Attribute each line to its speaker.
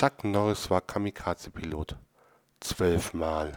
Speaker 1: Chuck Norris war Kamikaze-Pilot. Zwölfmal.